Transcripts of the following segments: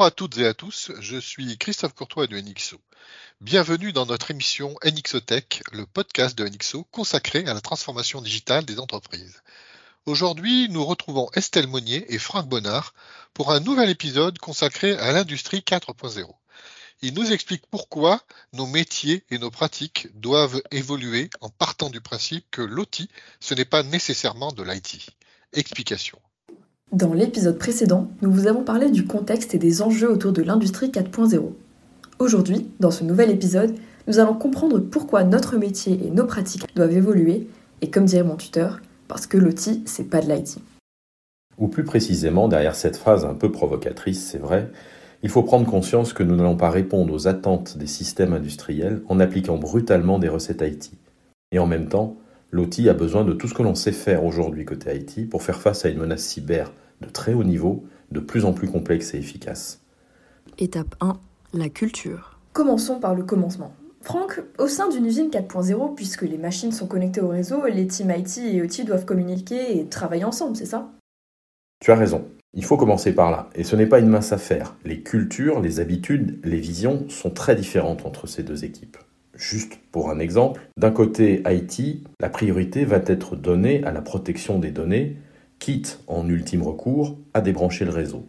Bonjour à toutes et à tous, je suis Christophe Courtois de NXO. Bienvenue dans notre émission NXOTech, le podcast de NXO consacré à la transformation digitale des entreprises. Aujourd'hui, nous retrouvons Estelle Monnier et Franck Bonnard pour un nouvel épisode consacré à l'industrie 4.0. Ils nous expliquent pourquoi nos métiers et nos pratiques doivent évoluer en partant du principe que l'OT, ce n'est pas nécessairement de l'IT. Explication. Dans l'épisode précédent, nous vous avons parlé du contexte et des enjeux autour de l'industrie 4.0. Aujourd'hui, dans ce nouvel épisode, nous allons comprendre pourquoi notre métier et nos pratiques doivent évoluer, et comme dirait mon tuteur, parce que l'OT, c'est pas de l'IT. Ou plus précisément, derrière cette phrase un peu provocatrice, c'est vrai, il faut prendre conscience que nous n'allons pas répondre aux attentes des systèmes industriels en appliquant brutalement des recettes IT. Et en même temps, l'OT a besoin de tout ce que l'on sait faire aujourd'hui côté IT pour faire face à une menace cyber de très haut niveau, de plus en plus complexe et efficace. Étape 1, la culture. Commençons par le commencement. Franck, au sein d'une usine 4.0, puisque les machines sont connectées au réseau, les teams IT et OT doivent communiquer et travailler ensemble, c'est ça? Tu as raison. Il faut commencer par là. Et ce n'est pas une mince affaire. Les cultures, les habitudes, les visions sont très différentes entre ces deux équipes. Juste pour un exemple, d'un côté IT, la priorité va être donnée à la protection des données, quitte en ultime recours à débrancher le réseau.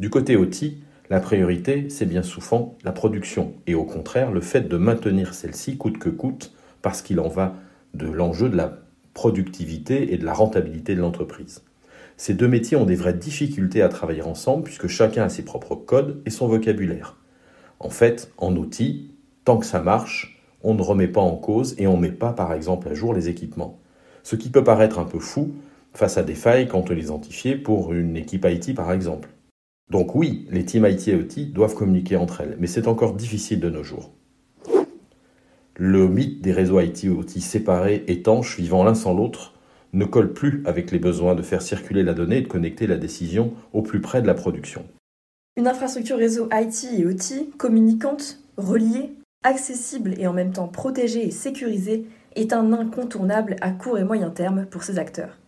Du côté OT, la priorité, c'est bien souvent la production, et au contraire le fait de maintenir celle-ci coûte que coûte, parce qu'il en va de l'enjeu de la productivité et de la rentabilité de l'entreprise. Ces deux métiers ont des vraies difficultés à travailler ensemble, puisque chacun a ses propres codes et son vocabulaire. En fait, en outil, tant que ça marche, on ne remet pas en cause et on ne met pas, par exemple, à jour les équipements. Ce qui peut paraître un peu fou face à des failles quand on les pour une équipe IT, par exemple. Donc oui, les teams IT et OT doivent communiquer entre elles, mais c'est encore difficile de nos jours. Le mythe des réseaux IT et OT séparés, étanches, vivant l'un sans l'autre, ne colle plus avec les besoins de faire circuler la donnée et de connecter la décision au plus près de la production. Une infrastructure réseau IT et OT, communicante, reliée, accessible et en même temps protégée et sécurisée, est un incontournable à court et moyen terme pour ces acteurs.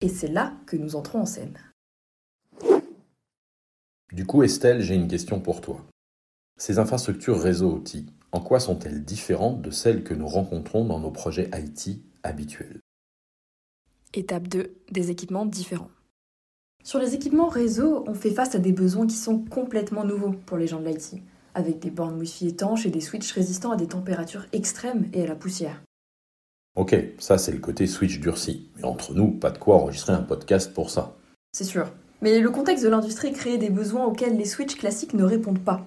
Et c'est là que nous entrons en scène. Du coup, Estelle, j'ai une question pour toi. Ces infrastructures réseau OT, en quoi sont-elles différentes de celles que nous rencontrons dans nos projets IT habituels? Étape 2, des équipements différents. Sur les équipements réseau, on fait face à des besoins qui sont complètement nouveaux pour les gens de l'IT, avec des bornes Wi-Fi étanches et des switches résistants à des températures extrêmes et à la poussière. Ok, ça c'est le côté switch durci. Mais entre nous, pas de quoi enregistrer un podcast pour ça. C'est sûr. Mais le contexte de l'industrie crée des besoins auxquels les switches classiques ne répondent pas.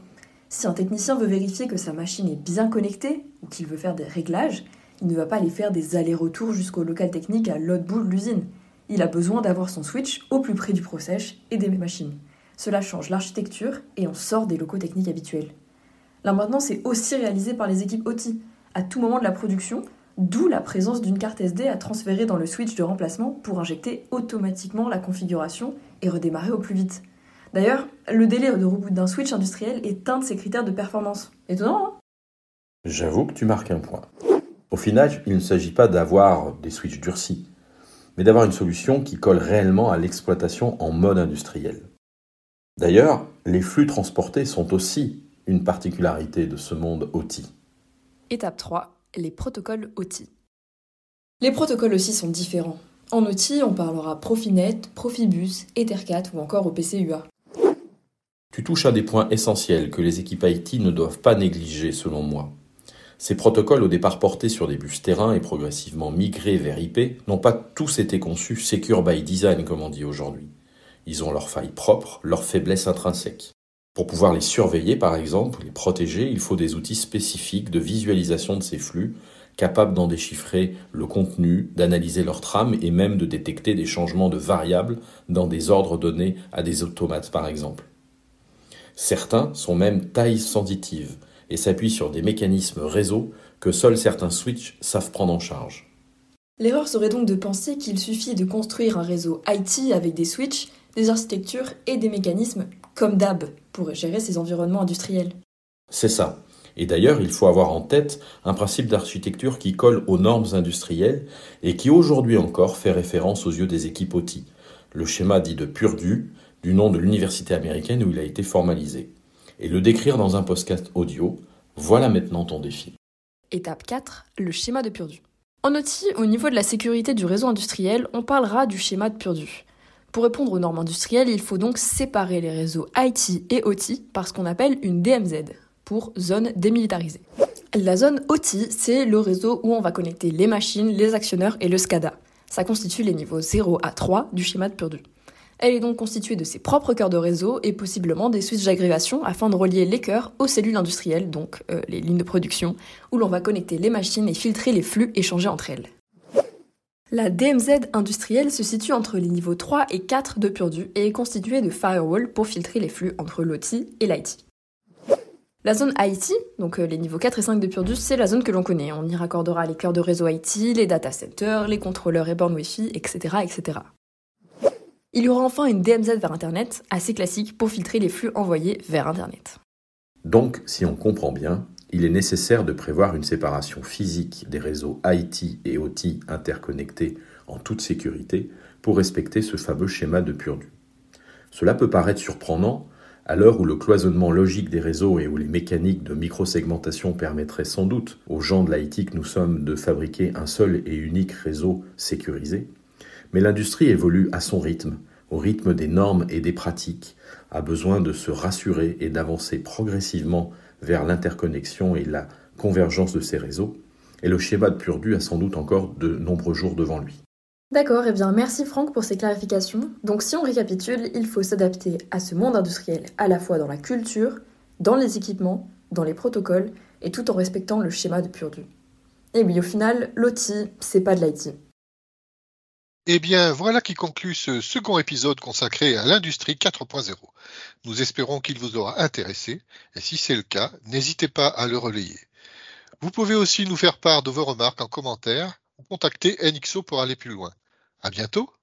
Si un technicien veut vérifier que sa machine est bien connectée ou qu'il veut faire des réglages, il ne va pas aller faire des allers-retours jusqu'au local technique à l'autre bout de l'usine. Il a besoin d'avoir son switch au plus près du process et des machines. Cela change l'architecture et on sort des locaux techniques habituels. La maintenance est aussi réalisée par les équipes OT, à tout moment de la production, d'où la présence d'une carte SD à transférer dans le switch de remplacement pour injecter automatiquement la configuration et redémarrer au plus vite. D'ailleurs, le délai de reboot d'un switch industriel est un de ses critères de performance. Étonnant, hein? J'avoue que tu marques un point. Au final, il ne s'agit pas d'avoir des switches durcis, mais d'avoir une solution qui colle réellement à l'exploitation en mode industriel. D'ailleurs, les flux transportés sont aussi une particularité de ce monde OT. Étape 3, les protocoles OT. Les protocoles aussi sont différents. En OT, on parlera Profinet, Profibus, Ethercat ou encore OPC UA. Tu touches à des points essentiels que les équipes IT ne doivent pas négliger selon moi. Ces protocoles, au départ portés sur des bus terrain et progressivement migrés vers IP, n'ont pas tous été conçus secure by design, comme on dit aujourd'hui. Ils ont leurs failles propres, leurs faiblesses intrinsèques. Pour pouvoir les surveiller, par exemple, les protéger, il faut des outils spécifiques de visualisation de ces flux, capables d'en déchiffrer le contenu, d'analyser leur trame et même de détecter des changements de variables dans des ordres donnés à des automates, par exemple. Certains sont même taille sensitive, et s'appuie sur des mécanismes réseau que seuls certains switches savent prendre en charge. L'erreur serait donc de penser qu'il suffit de construire un réseau IT avec des switches, des architectures et des mécanismes comme DAB pour gérer ces environnements industriels. C'est ça. Et d'ailleurs, il faut avoir en tête un principe d'architecture qui colle aux normes industrielles et qui aujourd'hui encore fait référence aux yeux des équipes OT. Le schéma dit de Purdue, du nom de l'université américaine où il a été formalisé. et le décrire dans un podcast audio. Voilà maintenant ton défi. Étape 4, le schéma de Purdu. En outil, au niveau de la sécurité du réseau industriel, on parlera du schéma de Purdu. Pour répondre aux normes industrielles, il faut donc séparer les réseaux IT et OT par ce qu'on appelle une DMZ, pour zone démilitarisée. La zone OT, c'est le réseau où on va connecter les machines, les actionneurs et le SCADA. Ça constitue les niveaux 0 à 3 du schéma de Purdu. Elle est donc constituée de ses propres cœurs de réseau et possiblement des switches d'agrégation afin de relier les cœurs aux cellules industrielles, donc euh, les lignes de production, où l'on va connecter les machines et filtrer les flux échangés entre elles. La DMZ industrielle se situe entre les niveaux 3 et 4 de Purdu et est constituée de firewalls pour filtrer les flux entre l'OT et l'IT. La zone IT, donc euh, les niveaux 4 et 5 de Purdu, c'est la zone que l'on connaît. On y raccordera les cœurs de réseau IT, les data centers, les contrôleurs et bornes Wi-Fi, etc., etc. Il y aura enfin une DMZ vers Internet, assez classique pour filtrer les flux envoyés vers Internet. Donc, si on comprend bien, il est nécessaire de prévoir une séparation physique des réseaux IT et OT interconnectés en toute sécurité pour respecter ce fameux schéma de Purdu. Cela peut paraître surprenant à l'heure où le cloisonnement logique des réseaux et où les mécaniques de microsegmentation permettraient sans doute aux gens de l'IT que nous sommes de fabriquer un seul et unique réseau sécurisé, mais l'industrie évolue à son rythme, au rythme des normes et des pratiques, a besoin de se rassurer et d'avancer progressivement vers l'interconnexion et la convergence de ces réseaux, et le schéma de Purdu a sans doute encore de nombreux jours devant lui. D'accord, et eh bien merci Franck pour ces clarifications. Donc si on récapitule, il faut s'adapter à ce monde industriel à la fois dans la culture, dans les équipements, dans les protocoles, et tout en respectant le schéma de Purdu. Et oui, au final, l'OT, c'est pas de l'IT. Eh bien, voilà qui conclut ce second épisode consacré à l'industrie 4.0. Nous espérons qu'il vous aura intéressé, et si c'est le cas, n'hésitez pas à le relayer. Vous pouvez aussi nous faire part de vos remarques en commentaire ou contacter NXO pour aller plus loin. À bientôt!